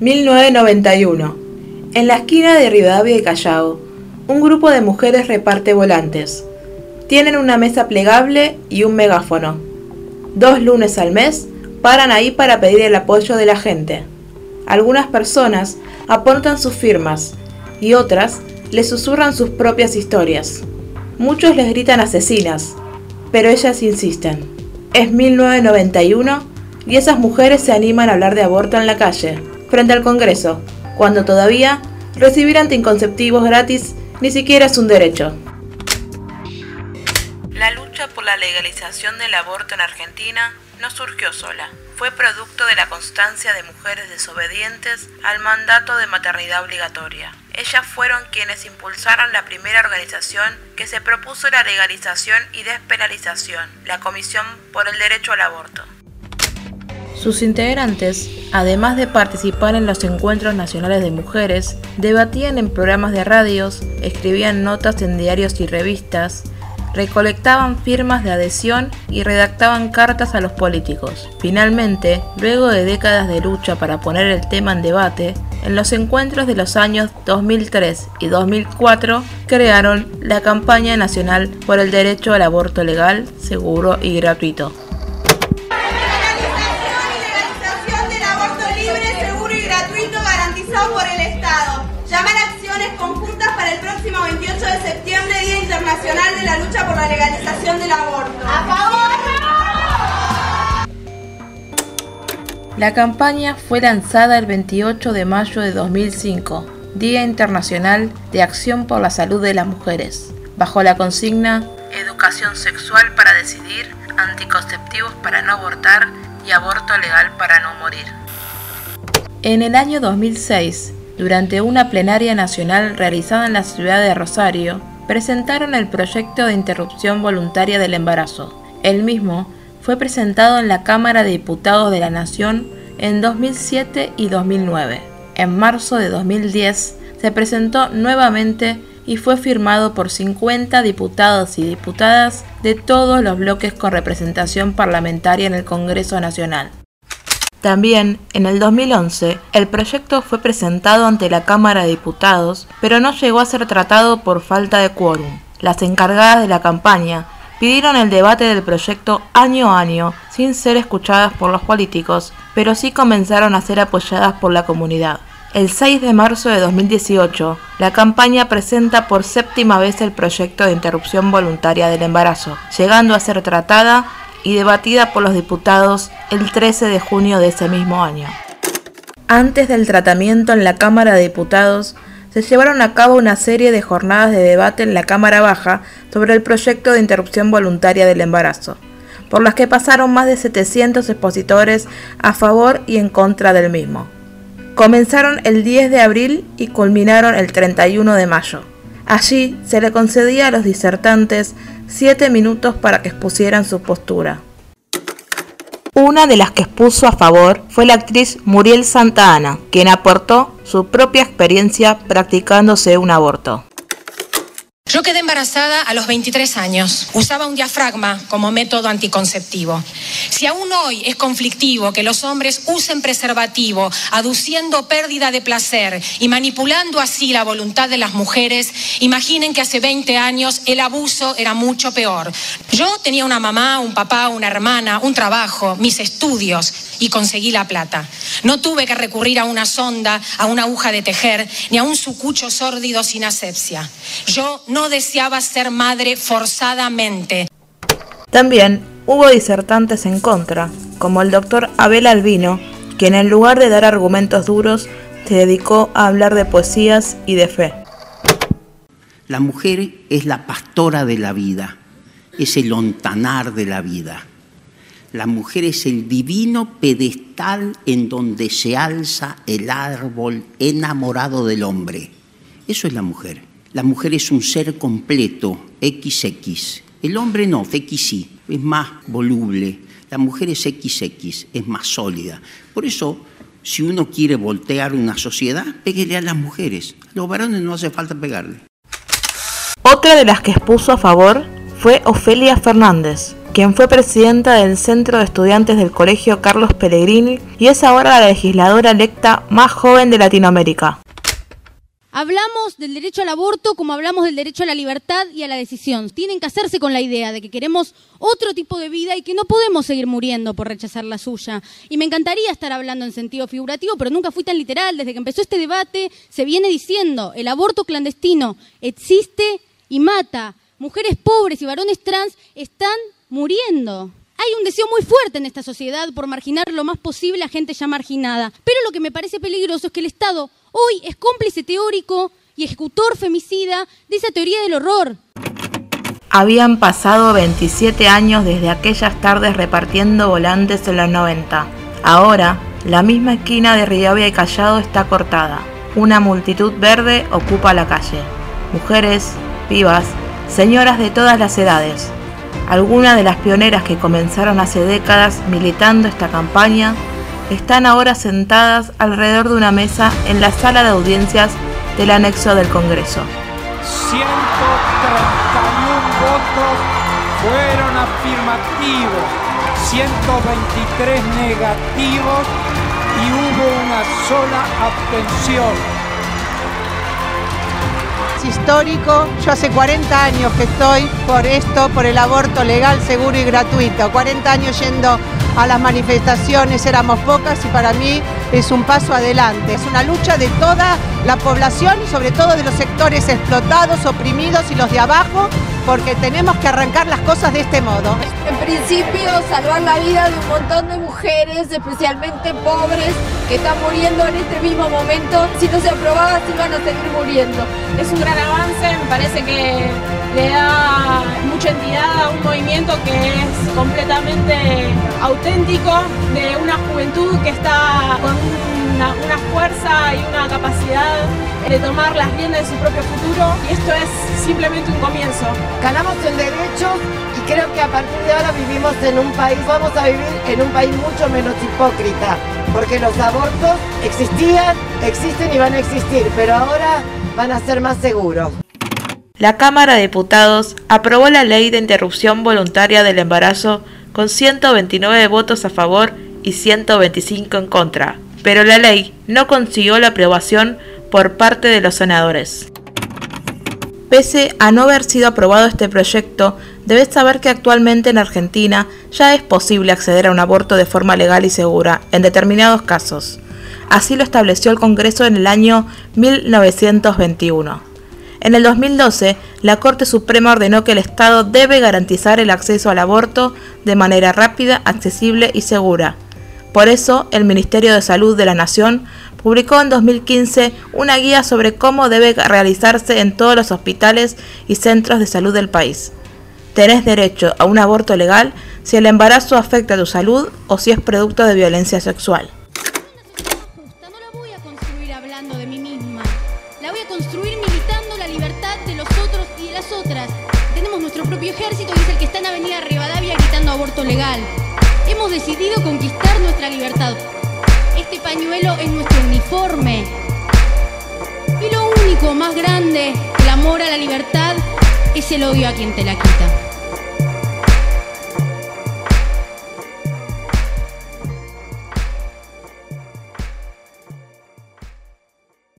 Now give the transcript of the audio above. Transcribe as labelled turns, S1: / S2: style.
S1: 1991. En la esquina de Rivadavia y Callao, un grupo de mujeres reparte volantes. Tienen una mesa plegable y un megáfono. Dos lunes al mes paran ahí para pedir el apoyo de la gente. Algunas personas aportan sus firmas y otras les susurran sus propias historias. Muchos les gritan asesinas, pero ellas insisten. Es 1991 y esas mujeres se animan a hablar de aborto en la calle, frente al Congreso, cuando todavía recibir anticonceptivos gratis ni siquiera es un derecho. La lucha por la legalización del aborto en Argentina no surgió sola. Fue producto de la constancia de mujeres desobedientes al mandato de maternidad obligatoria. Ellas fueron quienes impulsaron la primera organización que se propuso la legalización y despenalización, la Comisión por el Derecho al Aborto. Sus integrantes, además de participar en los encuentros nacionales de mujeres, debatían en programas de radios, escribían notas en diarios y revistas, recolectaban firmas de adhesión y redactaban cartas a los políticos. Finalmente, luego de décadas de lucha para poner el tema en debate, en los encuentros de los años 2003 y 2004 crearon la campaña nacional por el derecho al aborto legal, seguro y gratuito.
S2: La
S1: campaña fue lanzada el 28 de mayo de 2005, Día Internacional de Acción por la Salud de las Mujeres, bajo la consigna Educación sexual para decidir, anticonceptivos para no abortar y aborto legal para no morir. En el año 2006, durante una plenaria nacional realizada en la ciudad de Rosario, presentaron el proyecto de interrupción voluntaria del embarazo. El mismo fue presentado en la Cámara de Diputados de la Nación en 2007 y 2009. En marzo de 2010 se presentó nuevamente y fue firmado por 50 diputados y diputadas de todos los bloques con representación parlamentaria en el Congreso Nacional. También, en el 2011, el proyecto fue presentado ante la Cámara de Diputados, pero no llegó a ser tratado por falta de quórum. Las encargadas de la campaña pidieron el debate del proyecto año a año, sin ser escuchadas por los políticos, pero sí comenzaron a ser apoyadas por la comunidad. El 6 de marzo de 2018, la campaña presenta por séptima vez el proyecto de interrupción voluntaria del embarazo, llegando a ser tratada y debatida por los diputados el 13 de junio de ese mismo año. Antes del tratamiento en la Cámara de Diputados, se llevaron a cabo una serie de jornadas de debate en la Cámara Baja sobre el proyecto de interrupción voluntaria del embarazo, por las que pasaron más de 700 expositores a favor y en contra del mismo. Comenzaron el 10 de abril y culminaron el 31 de mayo. Allí se le concedía a los disertantes siete minutos para que expusieran su postura. Una de las que expuso a favor fue la actriz Muriel Santa Ana, quien aportó su propia experiencia practicándose un aborto.
S3: Yo quedé embarazada a los 23 años. Usaba un diafragma como método anticonceptivo. Si aún hoy es conflictivo que los hombres usen preservativo, aduciendo pérdida de placer y manipulando así la voluntad de las mujeres, imaginen que hace 20 años el abuso era mucho peor. Yo tenía una mamá, un papá, una hermana, un trabajo, mis estudios y conseguí la plata. No tuve que recurrir a una sonda, a una aguja de tejer, ni a un sucucho sórdido sin asepsia. Yo no deseaba ser madre forzadamente.
S1: También hubo disertantes en contra, como el doctor Abel Albino, quien en lugar de dar argumentos duros, se dedicó a hablar de poesías y de fe.
S4: La mujer es la pastora de la vida, es el ontanar de la vida. La mujer es el divino pedestal en donde se alza el árbol enamorado del hombre. Eso es la mujer. La mujer es un ser completo, XX. El hombre no, XY, es más voluble. La mujer es XX, es más sólida. Por eso, si uno quiere voltear una sociedad, péguele a las mujeres. A los varones no hace falta pegarle.
S1: Otra de las que expuso a favor fue Ofelia Fernández, quien fue presidenta del Centro de Estudiantes del Colegio Carlos Pellegrini y es ahora la legisladora electa más joven de Latinoamérica.
S5: Hablamos del derecho al aborto como hablamos del derecho a la libertad y a la decisión. Tienen que hacerse con la idea de que queremos otro tipo de vida y que no podemos seguir muriendo por rechazar la suya. Y me encantaría estar hablando en sentido figurativo, pero nunca fui tan literal. Desde que empezó este debate se viene diciendo, el aborto clandestino existe y mata. Mujeres pobres y varones trans están muriendo. Hay un deseo muy fuerte en esta sociedad por marginar lo más posible a gente ya marginada. Pero lo que me parece peligroso es que el Estado hoy es cómplice teórico y ejecutor femicida de esa teoría del horror.
S1: Habían pasado 27 años desde aquellas tardes repartiendo volantes en los 90. Ahora, la misma esquina de Rivadavia y Callado está cortada. Una multitud verde ocupa la calle. Mujeres, pibas, señoras de todas las edades. Algunas de las pioneras que comenzaron hace décadas militando esta campaña están ahora sentadas alrededor de una mesa en la sala de audiencias del anexo del Congreso.
S6: 131 votos fueron afirmativos, 123 negativos y hubo una sola abstención
S7: histórico. Yo hace 40 años que estoy por esto, por el aborto legal, seguro y gratuito. 40 años yendo a las manifestaciones, éramos pocas y para mí es un paso adelante. Es una lucha de toda la población y sobre todo de los sectores explotados, oprimidos y los de abajo, porque tenemos que arrancar las cosas de este modo.
S8: En principio, salvar la vida de un montón de mujeres, especialmente pobres, que están muriendo en este mismo momento. Si no se aprobaba, se iban a seguir muriendo.
S9: Es un gran avance, me parece que le da movimiento que es completamente auténtico, de una juventud que está con una, fuerza y una capacidad de tomar las riendas de su propio futuro y esto es simplemente un comienzo.
S10: Ganamos el derecho y creo que a partir de ahora vivimos en un país, vamos a vivir en un país mucho menos hipócrita, porque los abortos existían, existen y van a existir, pero ahora van a ser más seguros
S1: la Cámara de Diputados aprobó la ley de interrupción voluntaria del embarazo con 129 votos a favor y 125 en contra, pero la ley no consiguió la aprobación por parte de los senadores. Pese a no haber sido aprobado este proyecto, debes saber que actualmente en Argentina ya es posible acceder a un aborto de forma legal y segura en determinados casos. Así lo estableció el Congreso en el año 1921. En el 2012, la Corte Suprema ordenó que el Estado debe garantizar el acceso al aborto de manera rápida, accesible y segura. Por eso, el Ministerio de Salud de la Nación publicó en 2015 una guía sobre cómo debe realizarse en todos los hospitales y centros de salud del país. Tenés derecho a un aborto legal si el embarazo afecta a tu salud o si es producto de violencia sexual.
S5: Ejército y es el que está en Avenida Rivadavia gritando aborto legal. Hemos decidido conquistar nuestra libertad. Este pañuelo es nuestro uniforme. Y lo único más grande, el amor a la libertad, es el odio a quien te la quita.